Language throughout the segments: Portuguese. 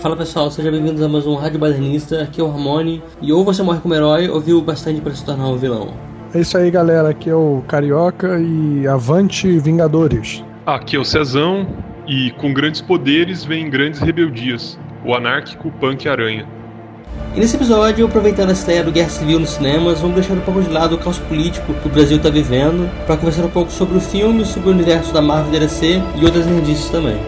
Fala pessoal, sejam bem-vindos a mais um Rádio Badernista, aqui é o Ramone, e ou você morre como herói ou viu bastante para se tornar um vilão. É isso aí galera, aqui é o Carioca e avante Vingadores. Aqui é o Cezão, e com grandes poderes vem grandes rebeldias, o anárquico Punk Aranha. E nesse episódio, aproveitando a estreia do Guerra Civil nos cinemas, vamos deixar um pouco de lado o caos político que o Brasil está vivendo, para conversar um pouco sobre o filme, sobre o universo da Marvel e DC e outras nerdices também.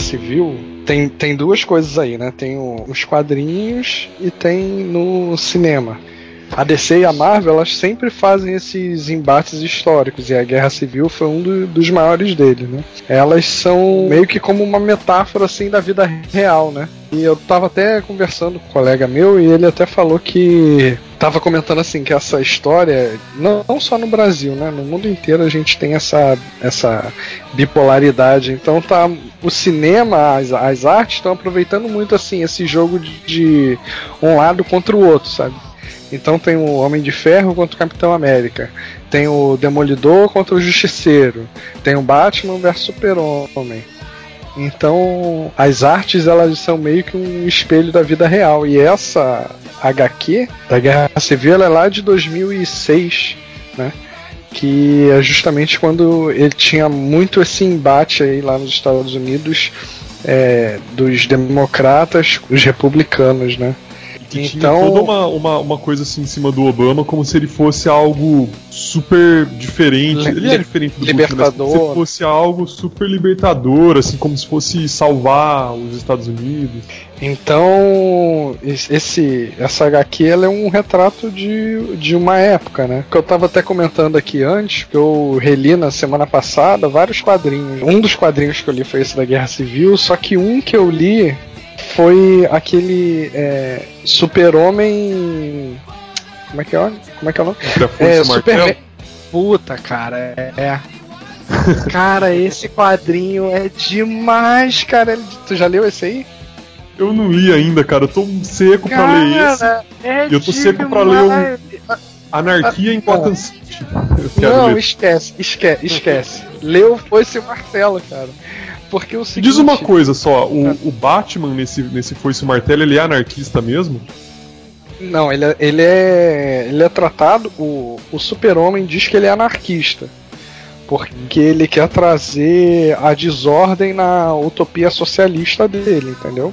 Civil, tem, tem duas coisas aí, né? Tem o- os quadrinhos e tem no cinema. A DC e a Marvel, elas sempre fazem esses embates históricos, e a Guerra Civil foi um do- dos maiores deles, né? Elas são meio que como uma metáfora, assim, da vida real, né? E eu tava até conversando com um colega meu, e ele até falou que tava comentando assim que essa história, não, não só no Brasil, né? No mundo inteiro a gente tem essa, essa bipolaridade. Então tá. O cinema, as, as artes estão aproveitando muito assim esse jogo de, de um lado contra o outro, sabe? Então tem o Homem de Ferro contra o Capitão América. Tem o Demolidor contra o Justiceiro. Tem o Batman versus Super-Homem. Então, as artes elas são meio que um espelho da vida real. E essa HQ da Guerra Civil ela é lá de 2006, né? Que é justamente quando ele tinha muito esse embate aí lá nos Estados Unidos é, dos democratas os republicanos, né? Que Então- tinha toda uma, uma, uma coisa assim em cima do Obama, como se ele fosse algo super diferente. Ele é diferente do libertador. mas como se fosse algo super libertador, assim, como se fosse salvar os Estados Unidos. Então, es- esse, essa HQ ela é um retrato de, de uma época, né? Que eu tava até comentando aqui antes, que eu reli na semana passada vários quadrinhos. Um dos quadrinhos que eu li foi esse da Guerra Civil, só que um que eu li foi aquele é, Super-Homem. Como é que é? Como é que é o nome? É. Superman. Puta, cara, é. Cara, esse quadrinho é demais, cara. Tu já leu esse aí? Eu não li ainda, cara. Eu tô seco pra ler esse. Cara, é eu tô seco pra ler um- demais. Anarquia em Gotham City. Eu quero Não, ler. esquece, esquece, esquece. Leu Foice e Martelo, cara. Porque o seguinte... Diz uma coisa só, o, o Batman nesse, nesse Foice Martelo, ele é anarquista mesmo? Não, ele é, ele é, ele é tratado. O, o Super-Homem diz que ele é anarquista. Porque ele quer trazer a desordem na utopia socialista dele, entendeu?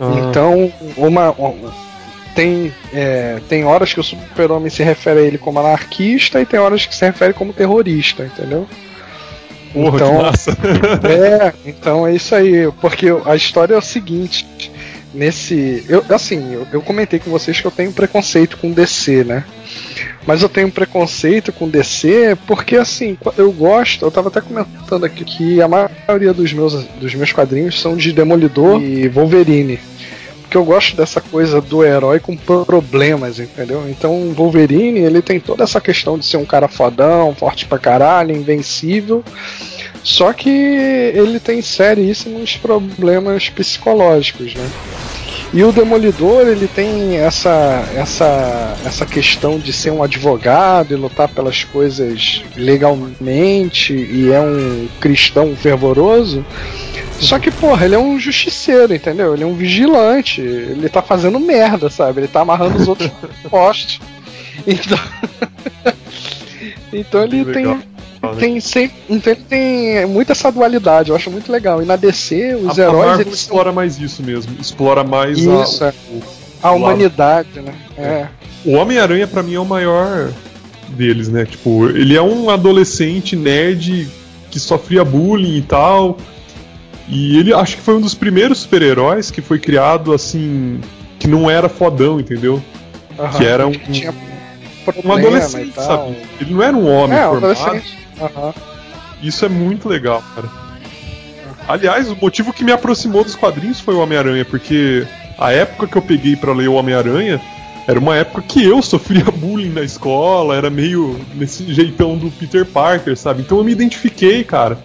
Ah. Então, uma, um- tem, é, tem horas que o Super-Homem se refere a ele como anarquista e tem horas que se refere como terrorista, entendeu? Porra, então- que massa. É, então é isso aí, porque a história é o seguinte, nesse, eu assim, eu, eu comentei com vocês que eu tenho preconceito com DC, né? Mas eu tenho preconceito com DC porque assim, eu gosto, eu tava até comentando aqui que a maioria dos meus dos meus quadrinhos são de Demolidor e Wolverine. Porque eu gosto dessa coisa do herói com problemas, entendeu? Então o Wolverine, ele tem toda essa questão de ser um cara fodão, forte pra caralho, invencível. Só que ele tem seríssimos problemas psicológicos, né? E o Demolidor, ele tem essa, essa, essa questão de ser um advogado e lutar pelas coisas legalmente e é um cristão fervoroso. Só que, porra, ele é um justiceiro, entendeu? Ele é um vigilante. Ele tá fazendo merda, sabe? Ele tá amarrando os outros postes. Então. então ele tem legal, né? tem sempre, então ele tem muito essa dualidade, eu acho muito legal. E na DC, os a, a heróis Marvel eles são explora mais isso mesmo. Explora mais Isso, a, é. o, a humanidade, né? É. o Homem-Aranha, pra mim, é o maior deles, né? Tipo, ele é um adolescente nerd que sofria bullying e tal. E ele acho que foi um dos primeiros super-heróis que foi criado assim. que não era fodão, entendeu? Aham. Que era um, Que tinha um adolescente, sabe? Ele não era um homem É, formado. adolescente. Aham. Isso é muito legal, cara. Aliás, o motivo que me aproximou dos quadrinhos foi o Homem-Aranha, porque a época que eu peguei pra ler o Homem-Aranha era uma época que eu sofria bullying na escola, era meio nesse jeitão do Peter Parker, sabe? Então eu me identifiquei, cara.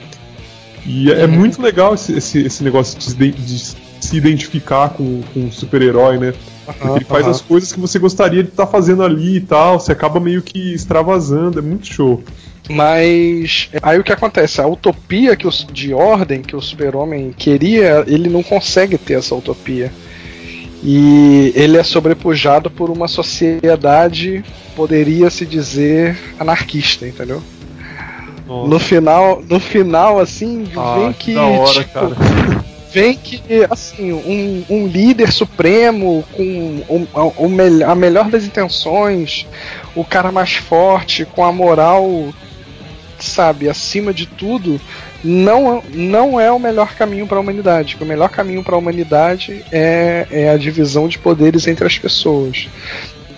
E é, é muito legal esse, esse, esse negócio de, de, se identificar com, com um super-herói, né? Porque ele faz as coisas que você gostaria de estar tá fazendo ali e tal, você acaba meio que extravasando, é muito show. Mas aí o que acontece? A utopia que os, de ordem que o super-homem queria, ele não consegue ter essa utopia. E ele é sobrepujado por uma sociedade, poderia se dizer, anarquista, entendeu? Nossa. No final, no final, assim, ah, vem que. Da hora, tipo. Vem que, assim, um, um líder supremo com um, um, a melhor das intenções, o cara mais forte, com a moral sabe, acima de tudo, não, não é o melhor caminho para a humanidade. O melhor caminho para a humanidade é, é a divisão de poderes entre as pessoas.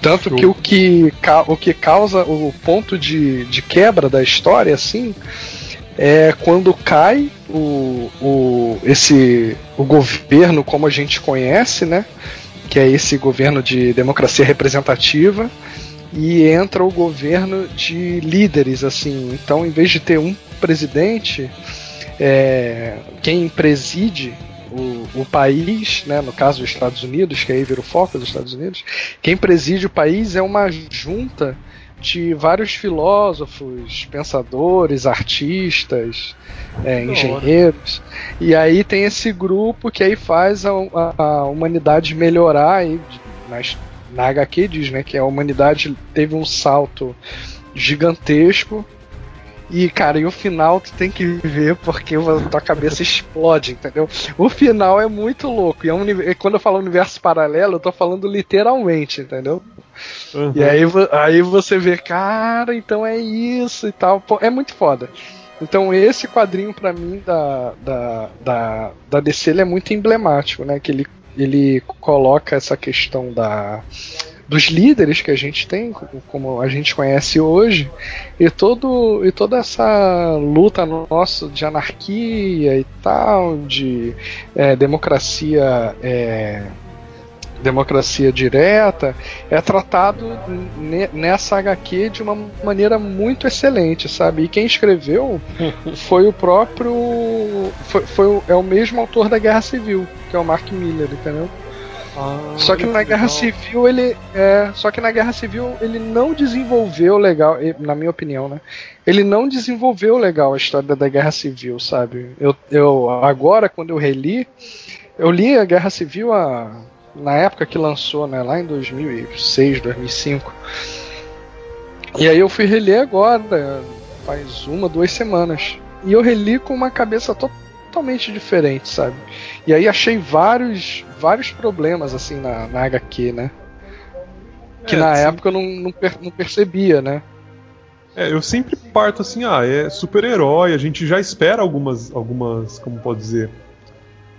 Tanto que o que, o que causa o ponto de, de quebra da história, assim, é quando cai o, o, esse, o governo como a gente conhece, né? Que é esse governo de democracia representativa e entra o governo de líderes, assim. Então, em vez de ter um presidente, é, quem preside o, o, país, né, no caso os Estados Unidos, que aí vira o foco dos Estados Unidos, quem preside o país é uma junta de vários filósofos, pensadores, artistas, é, engenheiros. E aí tem esse grupo que aí faz a, a, a humanidade melhorar aí, nas na HQ diz, né, que a humanidade teve um salto gigantesco. E, cara, e o final tu tem que ver porque a tua cabeça explode, entendeu? O final é muito louco. E é um, quando eu falo universo paralelo, eu tô falando literalmente, entendeu? Uhum. E aí, aí você vê, cara, então é isso e tal. Pô, é muito foda. Então esse quadrinho para mim da, da, da, da DC é muito emblemático, né? Que ele ele coloca essa questão da dos líderes que a gente tem, como a gente conhece hoje, e todo e toda essa luta nossa de anarquia e tal, de é, democracia é, democracia direta, é tratado nessa HQ de uma maneira muito excelente, sabe? E quem escreveu foi o próprio. Foi, foi é o mesmo autor da Guerra Civil, que é o Mark Miller, entendeu? Ah, só que na Guerra Civil ele é, só que na Guerra Civil ele não desenvolveu legal, na minha opinião, né? Ele não desenvolveu legal a história da Guerra Civil, sabe? Eu, eu agora quando eu reli, eu li a Guerra Civil há na época que lançou, né, lá em 2006, 2005. E aí eu fui reler agora, faz uma, duas semanas. E eu reli com uma cabeça totalmente diferente, sabe? E aí achei vários, vários problemas assim na, na HQ, né? Que é, na sim. época eu não, não, per, não percebia, né? É, eu sempre parto assim, ah, é super-herói, a gente já espera algumas, algumas, como pode dizer,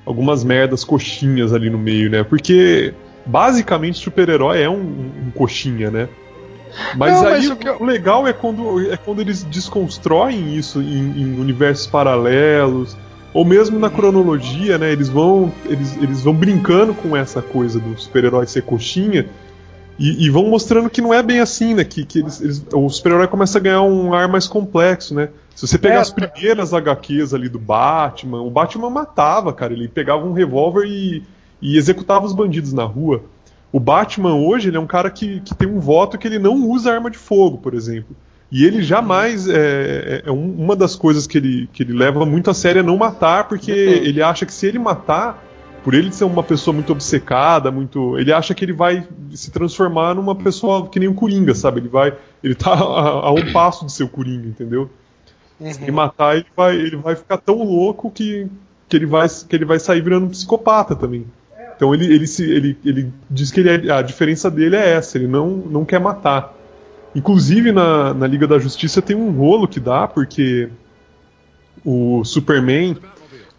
algumas merdas coxinhas ali no meio, né? Porque basicamente super-herói é um, um, coxinha, né? Mas Não, aí mas o, eu... legal é quando, é quando eles desconstroem isso em, em, universos paralelos, ou mesmo na cronologia, né? Eles vão, eles, eles vão brincando com essa coisa do super-herói ser coxinha e, e, vão mostrando que não é bem assim, né? Que, que eles, eles, o super-herói começa a ganhar um ar mais complexo, né? Se você pegar é, as primeiras HQs ali do Batman, o Batman matava, cara. Ele pegava um revólver e, e executava os bandidos na rua. O Batman hoje ele é um cara que, que tem um voto que ele não usa arma de fogo, por exemplo. E ele jamais. É, é, é uma das coisas que ele, que ele leva muito a sério é não matar, porque ele acha que se ele matar, por ele ser uma pessoa muito obcecada, muito. Ele acha que ele vai se transformar numa pessoa que nem o Coringa, sabe? Ele vai. Ele tá a, a um passo de ser o Coringa, entendeu? Uhum. Se ele matar, ele vai, ele vai ficar tão louco que, que, ele vai, que ele vai sair virando um psicopata também. Então ele, ele, se, ele, ele diz que ele é, a diferença dele é essa, ele não, não quer matar. Inclusive na, na Liga da Justiça tem um rolo que dá, porque o Superman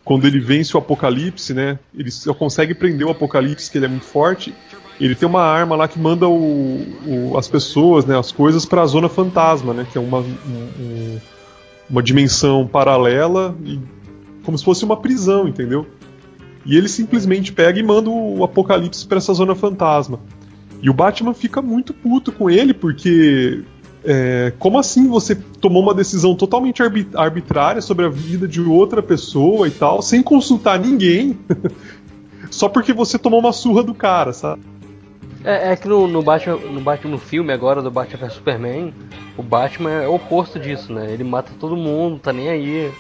quando ele vence o Apocalipse, né? Ele só consegue prender o Apocalipse, que ele é muito forte. Ele tem uma arma lá que manda o, o, as pessoas, né, as coisas para a zona fantasma, né? Que é uma, um, uma dimensão paralela e como se fosse uma prisão, entendeu? E ele simplesmente pega e manda o Apocalipse para essa zona fantasma. E o Batman fica muito puto com ele porque É, como assim você tomou uma decisão totalmente arbitrária sobre a vida de outra pessoa e tal, sem consultar ninguém, só porque você tomou uma surra do cara, sabe? É, é que no, no, Batman, no Batman no filme agora do Batman vs Superman, o Batman é o oposto disso, né? Ele mata todo mundo, tá nem aí.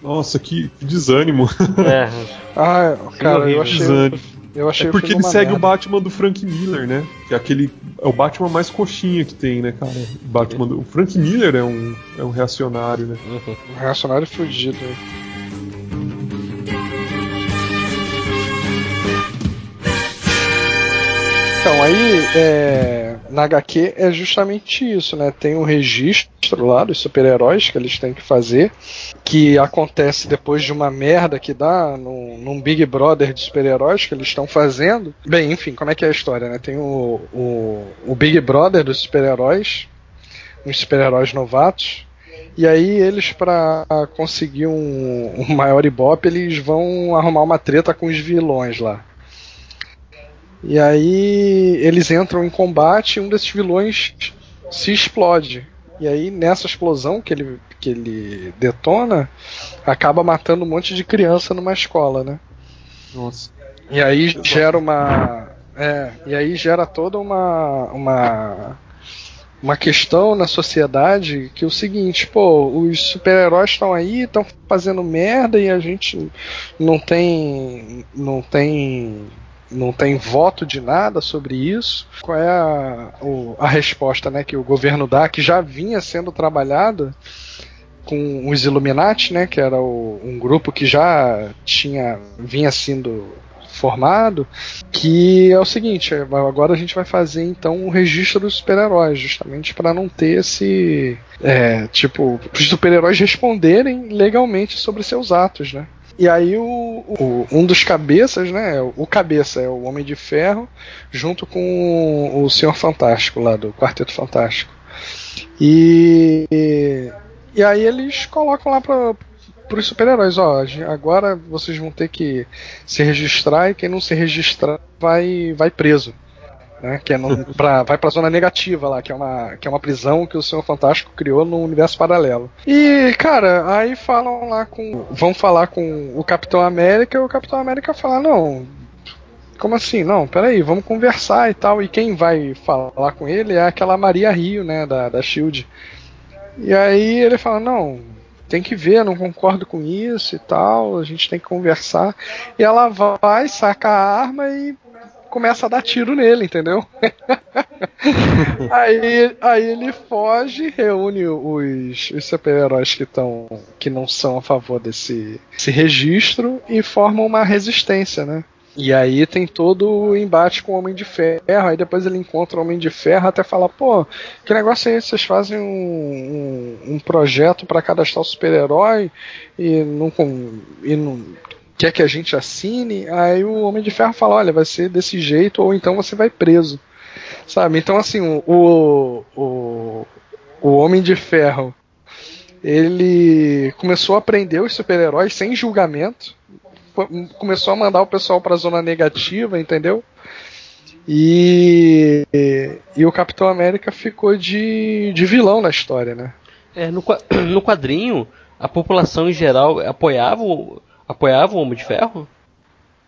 Nossa, que, que desânimo. É. ah, cara, eu achei. Eu achei é porque ele segue merda. o Batman do Frank Miller, né? Que é aquele. É o Batman mais coxinha que tem, né, cara? O, Batman do, o Frank Miller é um, é um reacionário, né? Uhum. Um reacionário fugido, né? Então, aí, é, na HQ é justamente isso, né? Tem um registro lá dos super-heróis que eles têm que fazer, que acontece depois de uma merda que dá num, num Big Brother de super-heróis que eles estão fazendo. Bem, enfim, como é que é a história, né? Tem o, o, o Big Brother dos super-heróis, uns super-heróis novatos, e aí eles, para conseguir um, um maior ibope, eles vão arrumar uma treta com os vilões lá. E aí eles entram em combate e um desses vilões se explode. E aí nessa explosão que ele, que ele detona, acaba matando um monte de criança numa escola, né? Nossa. E aí gera uma. É, e aí gera toda uma. uma uma questão na sociedade que é o seguinte, pô, os super-heróis estão aí, estão fazendo merda e a gente não tem não tem não tem voto de nada sobre isso. Qual é a, o, a resposta né, que o governo dá, que já vinha sendo trabalhada com os Illuminati, né, que era o, um grupo que já tinha vinha sendo formado, que é o seguinte, é, agora a gente vai fazer então um registro dos super-heróis, justamente para não ter esse é, tipo os super-heróis responderem legalmente sobre seus atos, né? E aí o, o, um dos cabeças, né? O cabeça é o Homem de Ferro, junto com o Senhor Fantástico lá do Quarteto Fantástico. E, e aí eles colocam lá para os super-heróis, ó, agora vocês vão ter que se registrar e quem não se registrar vai, vai preso né? Que é no, pra, vai pra zona negativa lá, que é, uma, que é uma prisão que o Senhor Fantástico criou no universo paralelo. E, cara, aí falam lá com. Vão falar com o Capitão América e o Capitão América fala, não. Como assim? Não, peraí, vamos conversar e tal. E quem vai falar com ele é aquela Maria Rio, né, da, da Shield. E aí ele fala, não, tem que ver, não concordo com isso e tal, a gente tem que conversar. E ela vai, saca a arma e começa a dar tiro nele, entendeu? aí, aí ele foge, reúne os, os super-heróis que estão que não são a favor desse, desse registro e formam uma resistência, né? E aí tem todo o embate com o Homem de Ferro. Aí depois ele encontra o Homem de Ferro até fala: pô, que negócio é esse? Vocês fazem um, um, um projeto para cadastrar o super-herói e não, e não quer que a gente assine, aí o Homem de Ferro fala, olha, vai ser desse jeito, ou então você vai preso. Sabe? Então assim, o, o, o Homem de Ferro ele começou a prender os super-heróis sem julgamento, começou a mandar o pessoal para a zona negativa, entendeu? E, e o Capitão América ficou de, de vilão na história, né? É, no, no quadrinho, a população em geral apoiava o, apoiava o Homem de Ferro?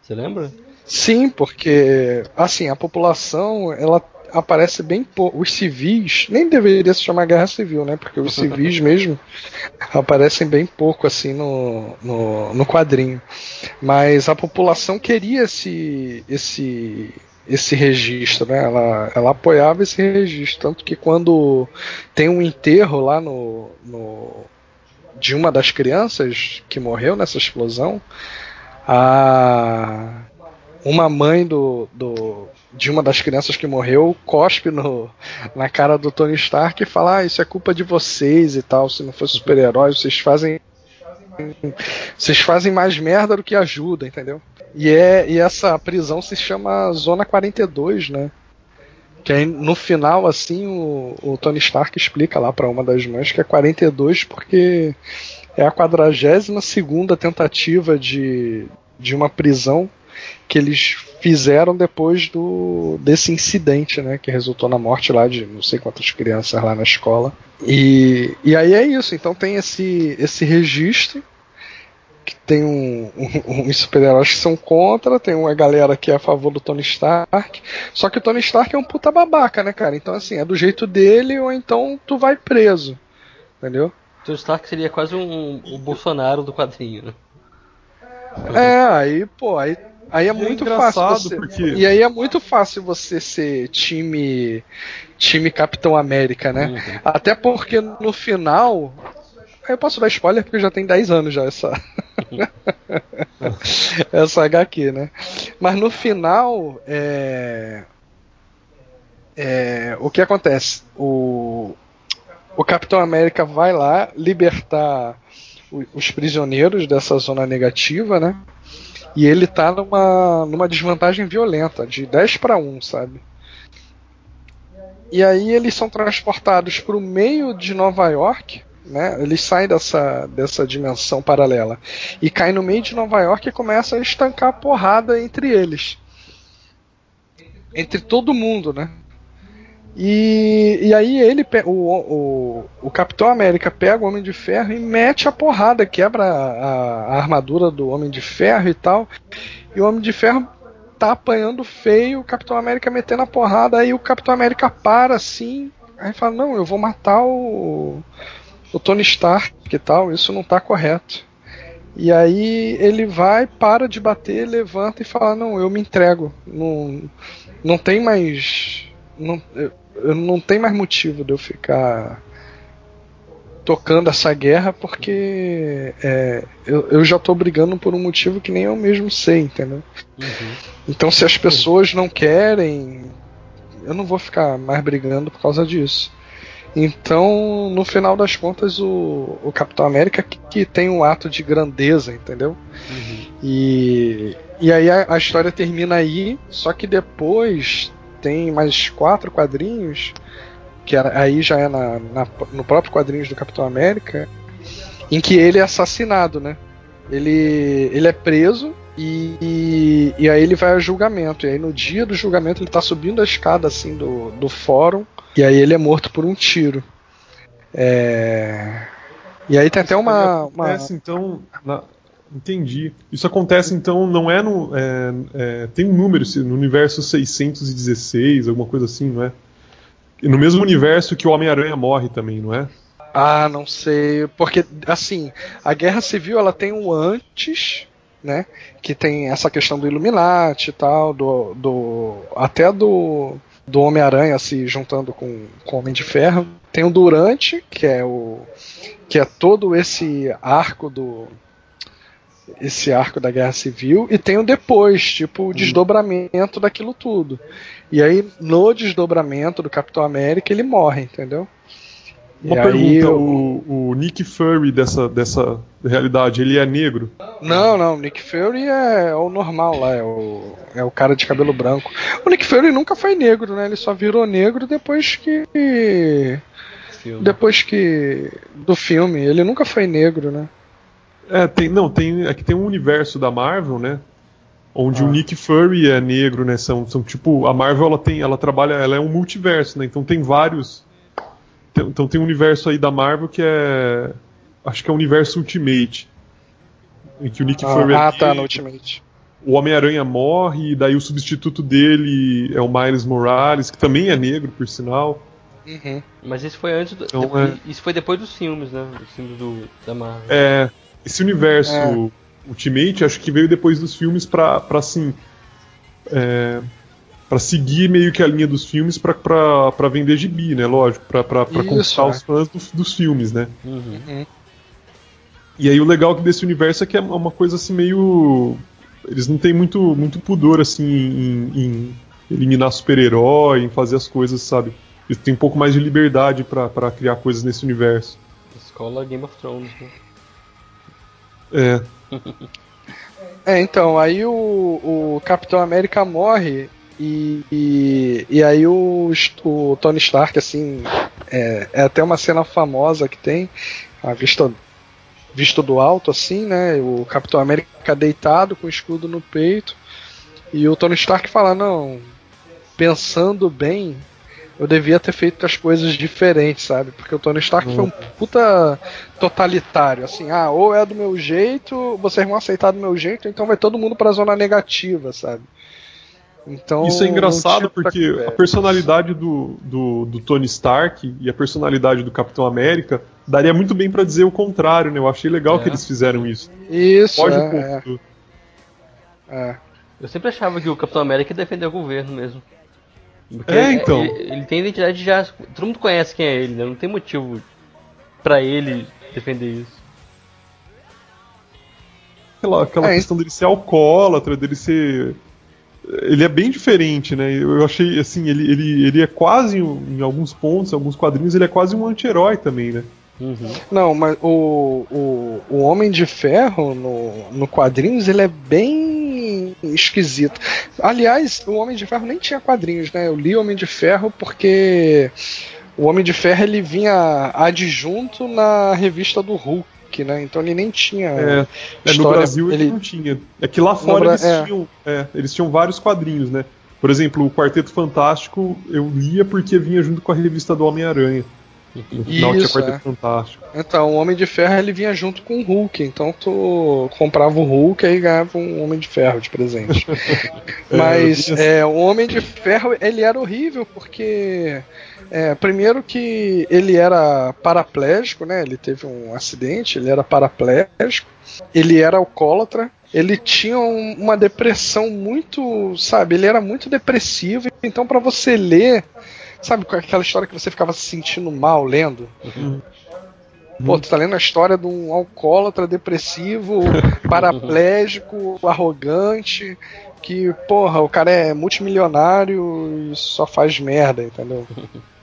Você lembra? Sim, porque assim, a população, ela aparece bem pouco. Os civis, nem deveria se chamar guerra civil, né? Porque os civis mesmo aparecem bem pouco assim no, no, no, quadrinho. Mas a população queria esse, esse, esse registro, né? Ela, ela apoiava esse registro. Tanto que quando tem um enterro lá no, no de uma das crianças que morreu nessa explosão, a uma mãe do, do de uma das crianças que morreu cospe no, na cara do Tony Stark e fala: ah, isso é culpa de vocês e tal. Se não fosse super-herói, vocês fazem vocês fazem mais merda do que ajuda, entendeu? E é e essa prisão se chama Zona 42, né? Que aí, no final, assim, o, o Tony Stark explica lá para uma das mães que é 42 porque é a 42 segunda tentativa de, de uma prisão que eles fizeram depois do desse incidente, né, que resultou na morte lá de não sei quantas crianças lá na escola. E, e aí é isso. Então tem esse esse registro tem um, um, uns super-heróis que são contra, tem uma galera que é a favor do Tony Stark. Só que o Tony Stark é um puta babaca, né, cara? Então, assim, é do jeito dele ou então tu vai preso. Entendeu? Tony Stark seria quase um, o Bolsonaro do quadrinho, né? É, aí, pô, aí, aí é, é muito fácil. Você, porque... E aí é muito fácil você ser time. Time Capitão América, né? Uhum. Até porque no final eu posso dar spoiler porque já tem 10 anos já essa. essa HQ, né? Mas no final, é... É... o que acontece? O... o Capitão América vai lá libertar os prisioneiros dessa zona negativa, né? E ele tá numa, numa desvantagem violenta, de 10 para 1, sabe? E aí eles são transportados para o meio de Nova York né? Eles saem dessa, dessa dimensão paralela e caem no meio de Nova York e começam a estancar a porrada entre eles. Entre todo mundo, né? E, e aí ele, o, o, o Capitão América pega o Homem de Ferro e mete a porrada, quebra a, a armadura do Homem de Ferro e tal. E o Homem de Ferro tá apanhando feio, o Capitão América metendo a porrada, aí o Capitão América para assim, aí fala, não, eu vou matar o, o Tony Stark e tal, isso não está correto. E aí ele vai, para de bater, levanta e fala: Não, eu me entrego. Não, não tem mais. Não, eu não tem mais motivo de eu ficar tocando essa guerra porque é, eu, eu, já estou brigando por um motivo que nem eu mesmo sei, entendeu? Uhum. Então se as pessoas não querem, eu não vou ficar mais brigando por causa disso. Então, no final das contas, o, o Capitão América que, que, tem um ato de grandeza, entendeu? Uhum. E, e aí a, a, história termina aí, só que depois tem mais quatro quadrinhos, que aí já é na, na, no próprio quadrinhos do Capitão América, em que ele é assassinado, né? Ele, ele é preso e, e, e, aí ele vai a julgamento. E aí no dia do julgamento ele tá subindo a escada assim do, do fórum e aí ele é morto por um tiro. É... E aí tem até uma. Acontece, uma... então. Na... Entendi. Isso acontece então, não é no. É, é, tem um número, no universo 616, alguma coisa assim, não é? No mesmo universo que o Homem-Aranha morre também, não é? Ah, não sei. Porque, assim, a Guerra Civil ela tem um antes, né? Que tem essa questão do Illuminati e tal, do. do até do do Homem-Aranha se juntando com, com o Homem de Ferro. Tem o Durante, que é o que é todo esse arco do esse arco da Guerra Civil e tem o depois, tipo o uhum. desdobramento daquilo tudo. E aí no desdobramento do Capitão América ele morre, entendeu? Uma e pergunta, aí, o, o, Nick Fury dessa, dessa realidade, ele é negro? Não, não, o Nick Fury é, o normal lá, é o, é o cara de cabelo branco. O Nick Fury nunca foi negro, né? Ele só virou negro depois que. Filme. Depois que. Do filme. Ele nunca foi negro, né? É, tem. Não, tem. Aqui é tem um universo da Marvel, né? Onde ah. o Nick Fury é negro, né? São, são tipo. A Marvel ela tem. Ela trabalha. Ela é um multiverso, né? Então tem vários então tem um universo aí da Marvel que é. Acho que é o universo Ultimate. Em que o Nick ah, Fury. Ah, tá, no Ultimate. O Homem-Aranha morre, e daí o substituto dele é o Miles Morales, que também é negro, por sinal. Uhum. Mas isso foi antes do, então, depois, é... Isso foi depois dos filmes, né? Dos filmes do, da Marvel. É. Esse universo é. Ultimate acho que veio depois dos filmes pra, pra assim. É, para seguir meio que a linha dos filmes para vender gibi, né? Lógico, para conquistar é. os fãs do, dos filmes, né? Uhum. uhum. E aí o legal desse universo é que é uma coisa assim meio. Eles não têm muito, muito pudor assim em, em eliminar super-herói, em fazer as coisas, sabe? Eles têm um pouco mais de liberdade para criar coisas nesse universo. Escola Game of Thrones, né? É. é, então, aí o, o Capitão América morre e, e, e, aí o, o Tony Stark, assim, é, é, até uma cena famosa que tem, a vista visto do alto, assim, né? O Capitão América deitado com o escudo no peito. E o Tony Stark fala, não, pensando bem, eu devia ter feito as coisas diferentes, sabe? Porque o Tony Stark foi um puta totalitário, assim, ah, ou é do meu jeito, vocês vão aceitar do meu jeito, então vai todo mundo pra zona negativa, sabe? Então, Isso é engraçado porque a personalidade do, do, do, Tony Stark e a personalidade do Capitão América daria muito bem para dizer o contrário, né? Eu achei legal é. que eles fizeram isso. Isso, Pode é, um pouco. É. é. Eu sempre achava que o Capitão América defendeu o governo mesmo. Porque é, então. Ele, ele, tem identidade já. Todo mundo conhece quem é ele, né? Não tem motivo para ele defender isso. Aquela, aquela é, questão dele ser alcoólatra, dele ser. Ele é bem diferente, né? Eu achei assim, ele, ele, ele é quase, em alguns pontos, em alguns quadrinhos, ele é quase um anti-herói também, né? Uhum. Não, mas o, o, o Homem de Ferro no, no quadrinhos ele é bem esquisito. Aliás, o Homem de Ferro nem tinha quadrinhos, né? Eu li o Homem de Ferro porque o Homem de Ferro ele vinha adjunto na revista do Hulk. Né? Então ele nem tinha. É, é no Brasil ele... ele não tinha. É que lá fora eles, é. tinham, é, eles tinham vários quadrinhos, né? Por exemplo, o Quarteto Fantástico eu lia porque vinha junto com a revista do Homem-Aranha. No final Isso, tinha é. Fantástico. Então, o Homem de Ferro ele vinha junto com o Hulk. Então tu comprava o Hulk e ganhava um Homem de Ferro de presente. É, Mas é, o Homem de Ferro ele era horrível porque. É, primeiro que ele era paraplégico, né? Ele teve um acidente, ele era paraplégico, ele era alcoólatra, ele tinha um, uma depressão muito, sabe? Ele era muito depressivo, então para você ler Sabe aquela história que você ficava se sentindo mal lendo? Uhum. Pô, tu tá lendo a história de um alcoólatra depressivo, paraplégico, arrogante, que, porra, o cara é multimilionário e só faz merda, entendeu?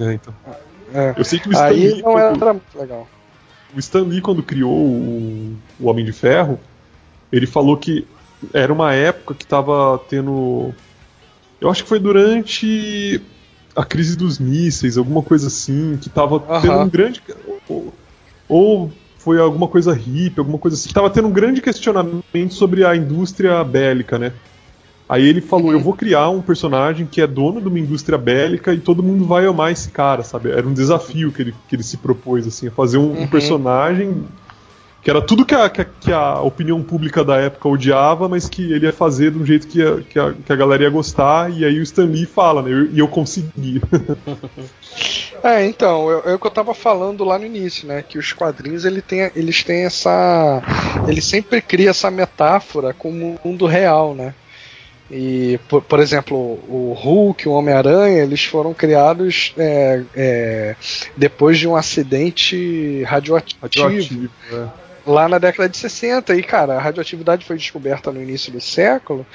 É, então. É. Eu sei que o Stan Aí Lee, não quando, era muito legal. O Stan Lee, quando criou o, o Homem de Ferro, ele falou que era uma época que tava tendo eu acho que foi durante a crise dos mísseis, alguma coisa assim, que tava uhum. tendo um grande. Ou, ou, foi alguma coisa hippie, alguma coisa assim, que tava tendo um grande questionamento sobre a indústria bélica, né? Aí ele falou: Eu vou criar um personagem que é dono de uma indústria bélica e todo mundo vai amar esse cara, sabe? Era um desafio que ele, que ele se propôs, assim, fazer um, um uhum. personagem que era tudo que a, que a, que, a, opinião pública da época odiava, mas que ele ia fazer de um jeito que a, que a, que a galera ia gostar, e aí o Stan Lee fala, né? E eu, eu consegui. é, então, é o que eu tava falando lá no início, né? Que os quadrinhos ele tem, eles têm essa. Ele sempre cria essa metáfora com o mundo real, né? E, por, por, exemplo, o Hulk, o Homem-Aranha, eles foram criados é, é, depois de um acidente radioativo. radioativo é lá na década de 60. E, cara, a radioatividade foi descoberta no início do século,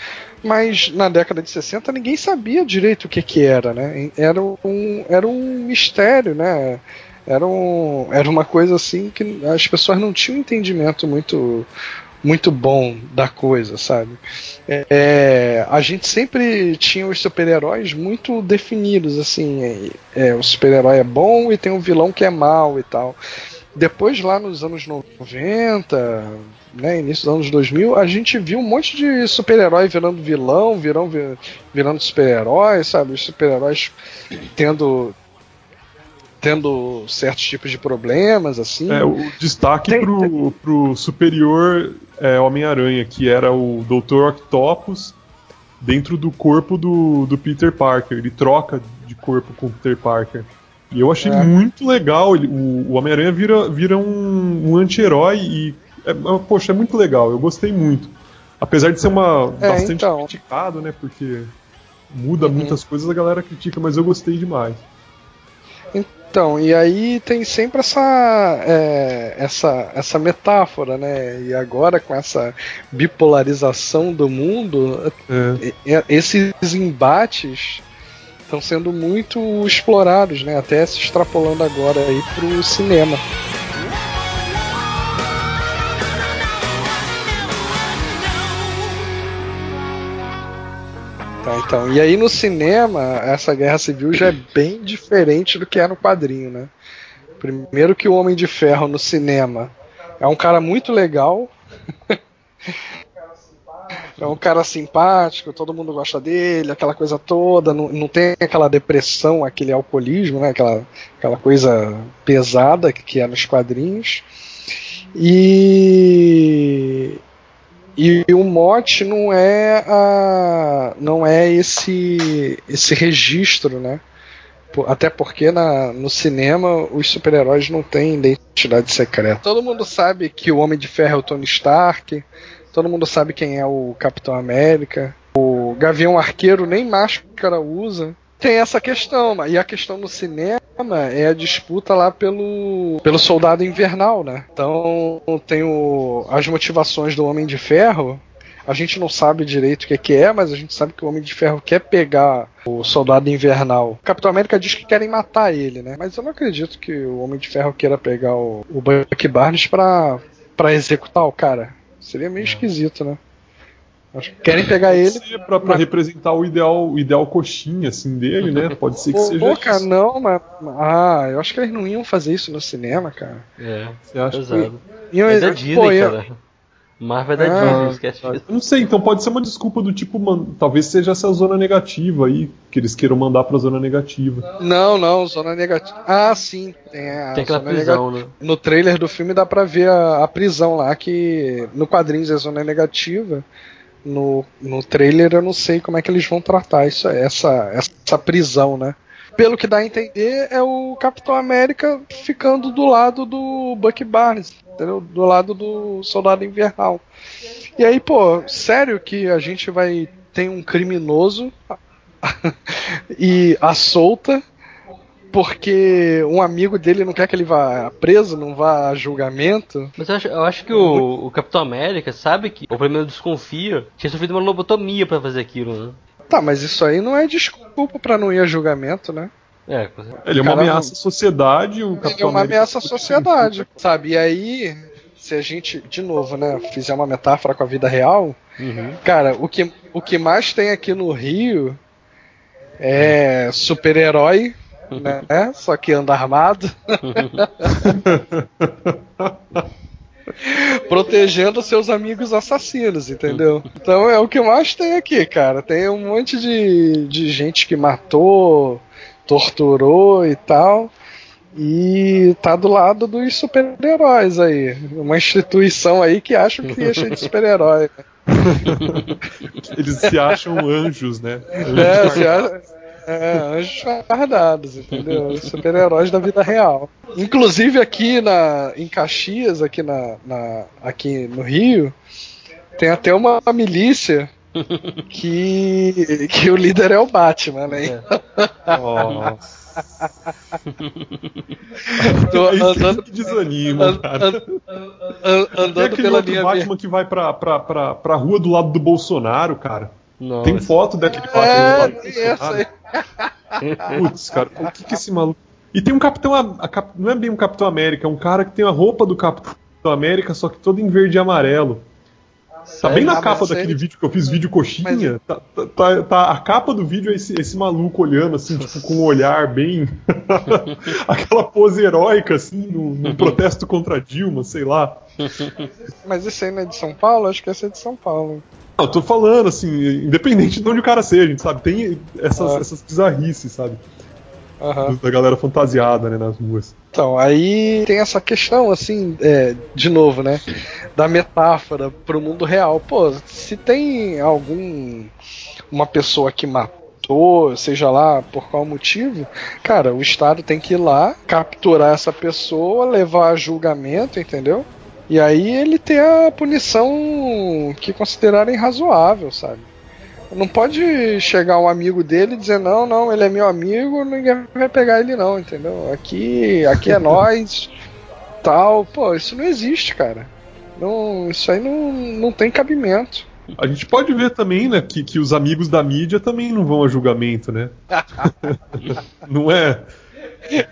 mas na década de 60 ninguém sabia direito o que, que era, né? Era um, era um mistério, né? Era, um, era uma coisa assim que as pessoas não tinham entendimento muito muito bom da coisa, sabe? É, é a gente sempre tinha os super-heróis muito definidos, assim, é, é, o super-herói é bom e tem um vilão que é mal e tal. Depois, lá nos anos 90, né, início dos anos 2000, a gente viu um monte de super-herói virando vilão, virão, virando super-herói, sabe? Os super-heróis tendo tendo certos tipos de problemas, assim. É, o destaque tem, pro, tem... pro superior é, Homem-Aranha, que era o Dr. Octopus dentro do corpo do, do Peter Parker. Ele troca de corpo com o Peter Parker. E eu achei é. muito legal. Ele, o, o Homem-Aranha vira, vira um, um anti-herói e. É, é, poxa, é muito legal. Eu gostei muito. Apesar de ser uma é, bastante então. criticado, né? Porque muda uhum. muitas coisas, a galera critica, mas eu gostei demais. Então, e aí tem sempre essa, é, essa, essa metáfora, né? E agora com essa bipolarização do mundo, é. esses embates estão sendo muito explorados, né? Até se extrapolando agora aí pro cinema. Então. E aí no cinema, essa guerra civil já é bem diferente do que é no quadrinho, né? Primeiro que o Homem de Ferro no cinema é um cara muito legal. é um cara simpático, todo mundo gosta dele, aquela coisa toda, não, não tem aquela depressão, aquele alcoolismo, né? Aquela, aquela coisa pesada que é nos quadrinhos. E e o mote não é a, não é esse esse registro, né? Até porque na, no cinema os super-heróis não têm identidade secreta. Todo mundo sabe que o Homem de Ferro é o Tony Stark, todo mundo sabe quem é o Capitão América, o Gavião Arqueiro nem máscara usa. Tem essa questão, e a questão no cinema é a disputa lá pelo, pelo Soldado Invernal, né? Então tem o, as motivações do Homem de Ferro a gente não sabe direito o que, que é, mas a gente sabe que o Homem de Ferro quer pegar o Soldado Invernal. O Capitão América diz que querem matar ele, né? Mas eu não acredito que o Homem de Ferro queira pegar o, o Buck Barnes pra, pra executar o cara. Seria meio é. esquisito, né? Acho que querem pegar Pode ele. Ser pra, pra representar o ideal, o ideal coxinha, assim, dele, né? Pode ser que seja. Pô, cara, não, mas. Ah, eu acho que eles não iam fazer isso no cinema, cara. É, você acha pesado. Que... Iam, é da Disney, pô, cara. Marvel é da ah, Disney, esquece disso. Não sei, então pode ser uma desculpa do tipo, man, talvez seja essa zona negativa aí, que eles queiram mandar pra zona negativa. Não, não, zona negativa. Ah, sim, tem a Tem aquela prisão, né? No trailer do filme dá pra ver a, a, prisão lá, que no quadrinhos é zona negativa. No, no trailer eu não sei como é que eles vão tratar isso, essa, essa prisão, né? pelo que dá a entender, é o Capitão América ficando do lado do Buck Barnes, entendeu? Do lado do Soldado Invernal. E aí, pô, sério que a gente vai ter um criminoso e a solta porque um amigo dele não quer que ele vá preso, não vá a julgamento. Mas eu acho, eu acho que o, o, Capitão América sabe que, ou pelo menos desconfia, tinha sofrido uma lobotomia para fazer aquilo, né? Tá, mas isso aí não é desculpa para não ir a julgamento, né? É, ele é uma ameaça à sociedade. O ele é uma ameaça à sociedade, sabe? E aí, se a gente, de novo, né, fizer uma metáfora com a vida real, uhum. cara, o que, o que mais tem aqui no Rio é super-herói, né? Só que anda armado. protegendo seus amigos assassinos, entendeu? Então é o que mais tem aqui, cara. Tem um monte de, de gente que matou, torturou e tal. E tá do lado dos super-heróis aí. Uma instituição aí que acha que é cheio de super-herói. Eles se acham anjos, né? É, se acham é, anjos fardados, entendeu? Super-heróis da vida real. Inclusive aqui na, em Caxias, aqui, na, na, aqui no Rio, tem até uma milícia que, que o líder é o Batman, né? É. Nossa. Tô andando que desanima, cara. andando pela linha Batman que vai pra, pra, pra, pra rua do lado do Bolsonaro, cara. Nossa. Tem foto daquele Batman é, do lado do Bolsonaro. Putz, cara, o que que esse maluco. E tem um Capitão. A, a, não é bem um Capitão América, é um cara que tem a roupa do Capitão América, só que todo em verde e amarelo. Tá bem na capa daquele ele... vídeo que eu fiz, vídeo coxinha. Mas... Tá, tá, tá, tá, a capa do vídeo é esse, esse maluco olhando, assim, tipo, com um olhar bem. Aquela pose heróica, assim, no, no protesto contra Dilma, sei lá. Mas isso aí não é de São Paulo? Acho que esse é de São Paulo. Não, eu tô falando, assim, independente de onde o cara seja, sabe? Tem essas, ah. essas bizarrices, sabe? Uhum. Da galera fantasiada, né, nas ruas. Então, aí tem essa questão, assim, é, de novo, né? Da metáfora pro mundo real. Pô, se tem algum. Uma pessoa que matou, seja lá por qual motivo, cara, o Estado tem que ir lá, capturar essa pessoa, levar a julgamento, entendeu? E aí ele ter a punição que considerarem razoável, sabe? Não pode chegar um amigo dele e dizer, não, não, ele é meu amigo, ninguém vai pegar ele não, entendeu? Aqui, aqui é nós, tal. Pô, isso não existe, cara. Não, isso aí não, não tem cabimento. A gente pode ver também, né, que, que os amigos da mídia também não vão a julgamento, né? não é?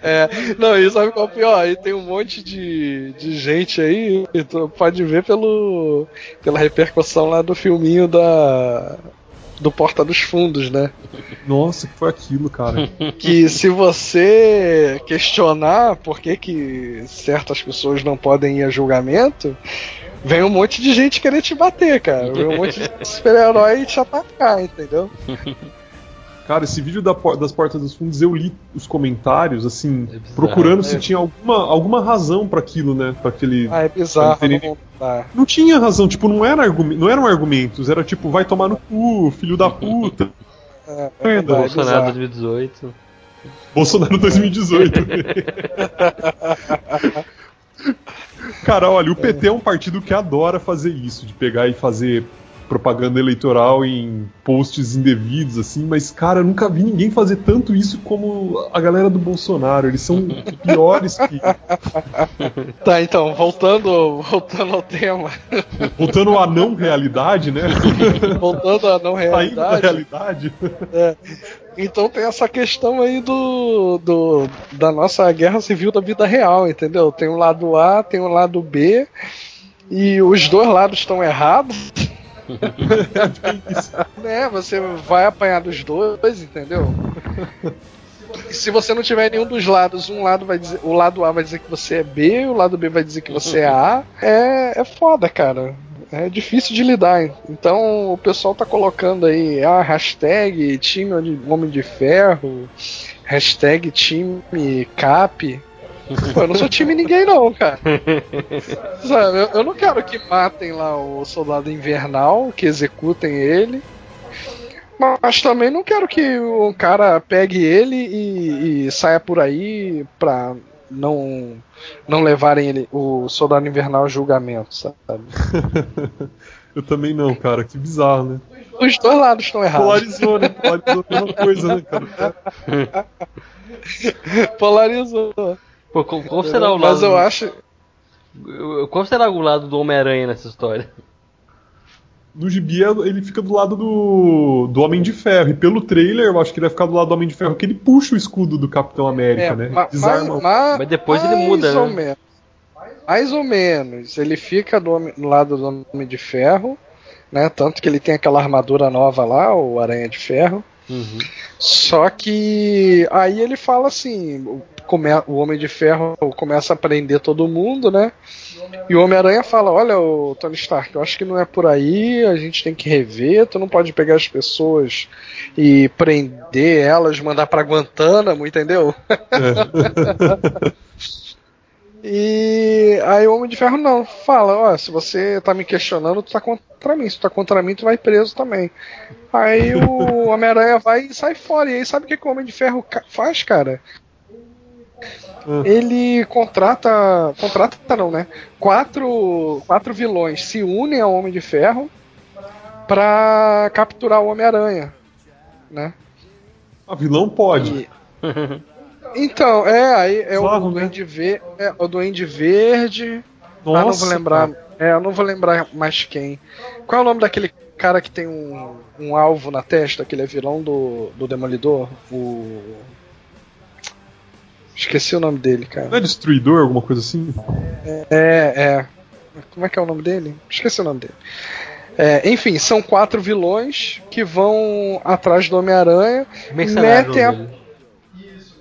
É, não, e sabe qual é o pior? Aí tem um monte de, de gente aí, tu pode ver pelo, pela repercussão lá do filminho da, do Porta dos Fundos, né? Nossa, que foi aquilo, cara? Que se você questionar por que, que certas pessoas não podem ir a julgamento, vem um monte de gente querer te bater, cara. Vem um monte de super-herói te atacar, entendeu? Cara, esse vídeo da, das Portas dos Fundos eu li os comentários, assim, É bizarro, procurando é. se tinha alguma, alguma razão pra aquilo, né? Pra aquele. Ah, é bizarro. Pra Não, terem- dá. Não tinha razão, tipo, não, era não eram argumentos, era tipo, vai tomar no cu, filho da puta. É, É, Bolsonaro Bolsonaro bizarro. 2018. Bolsonaro 2018. Cara, olha, o PT é um partido que adora fazer isso, de pegar e fazer propaganda eleitoral em posts indevidos, assim, mas, cara, eu nunca vi ninguém fazer tanto isso como a galera do Bolsonaro. Eles são piores que. Tá, então, voltando, voltando ao tema. Voltando à não realidade, né? Voltando à não Saindo da realidade. realidade. Então tem essa questão aí do, do da nossa guerra civil da vida real, entendeu? Tem o lado A, tem o lado B, e os dois lados estão errados. Né? Você vai apanhar dos dois, entendeu? E se você não tiver nenhum dos lados, um lado vai dizer, o lado A vai dizer que você é B, o lado B vai dizer que você é A, é, é foda, cara. É difícil de lidar. Então o pessoal tá colocando aí a hashtag time Homem de Ferro, hashtag time Cap. Pô, eu não sou time ninguém não, cara. Sabe, eu, eu não quero que matem lá o soldado invernal, que executem ele. Mas também não quero que o cara pegue ele e, e saia por aí pra não, não levarem ele, o soldado invernal a julgamento, sabe? Eu também não, cara, que bizarro, né? Os dois lados estão errados. Polarizou, né? Polarizou a mesma coisa, né, cara? Polarizou. Pô, qual, qual será o lado. Mas eu acho. Qual será o lado do Homem-Aranha nessa história? No gibi ele fica do lado do, do Homem de Ferro. E pelo trailer eu acho que ele vai ficar do lado do Homem de Ferro, que ele puxa o escudo do Capitão América, É, né? ma- Desarma. ma- Mas depois ele mais muda, ou né? menos. Mais ou menos. Ele fica do, do lado do Homem de Ferro, né? Tanto que ele tem aquela armadura nova lá, o Aranha de Ferro. Uhum. Só que aí ele fala assim: come, o Homem de Ferro começa a prender todo mundo, né? E o Homem-Aranha fala: Olha, o Tony Stark, eu acho que não é por aí, a gente tem que rever. Tu não pode pegar as pessoas e prender elas, mandar pra Guantánamo, entendeu? E aí o Homem de Ferro não, fala, ó, se você tá me questionando, tu tá contra mim. Se tu tá contra mim, tu vai preso também. Aí o Homem-Aranha vai e sai fora. E aí sabe o que, que o Homem de Ferro faz, cara? Ele contrata. Contrata não, né? Quatro, quatro vilões se unem ao Homem de Ferro pra capturar o Homem-Aranha. Né? A vilão pode. E- Então, é, aí é o né? Duende, Ver, é o Duende Verde. Nossa, ah, não vou lembrar. cara. É, eu não vou lembrar mais quem. Qual é o nome daquele cara que tem um, um alvo na testa, que ele é vilão do, do Demolidor? O. Esqueci o nome dele, Não é cara. destruidor, alguma coisa assim? É, é. Como é que é o nome dele? Esqueci o nome dele. É, enfim, são quatro vilões que vão atrás do Homem-Aranha. Mercenário. Metem a- dele.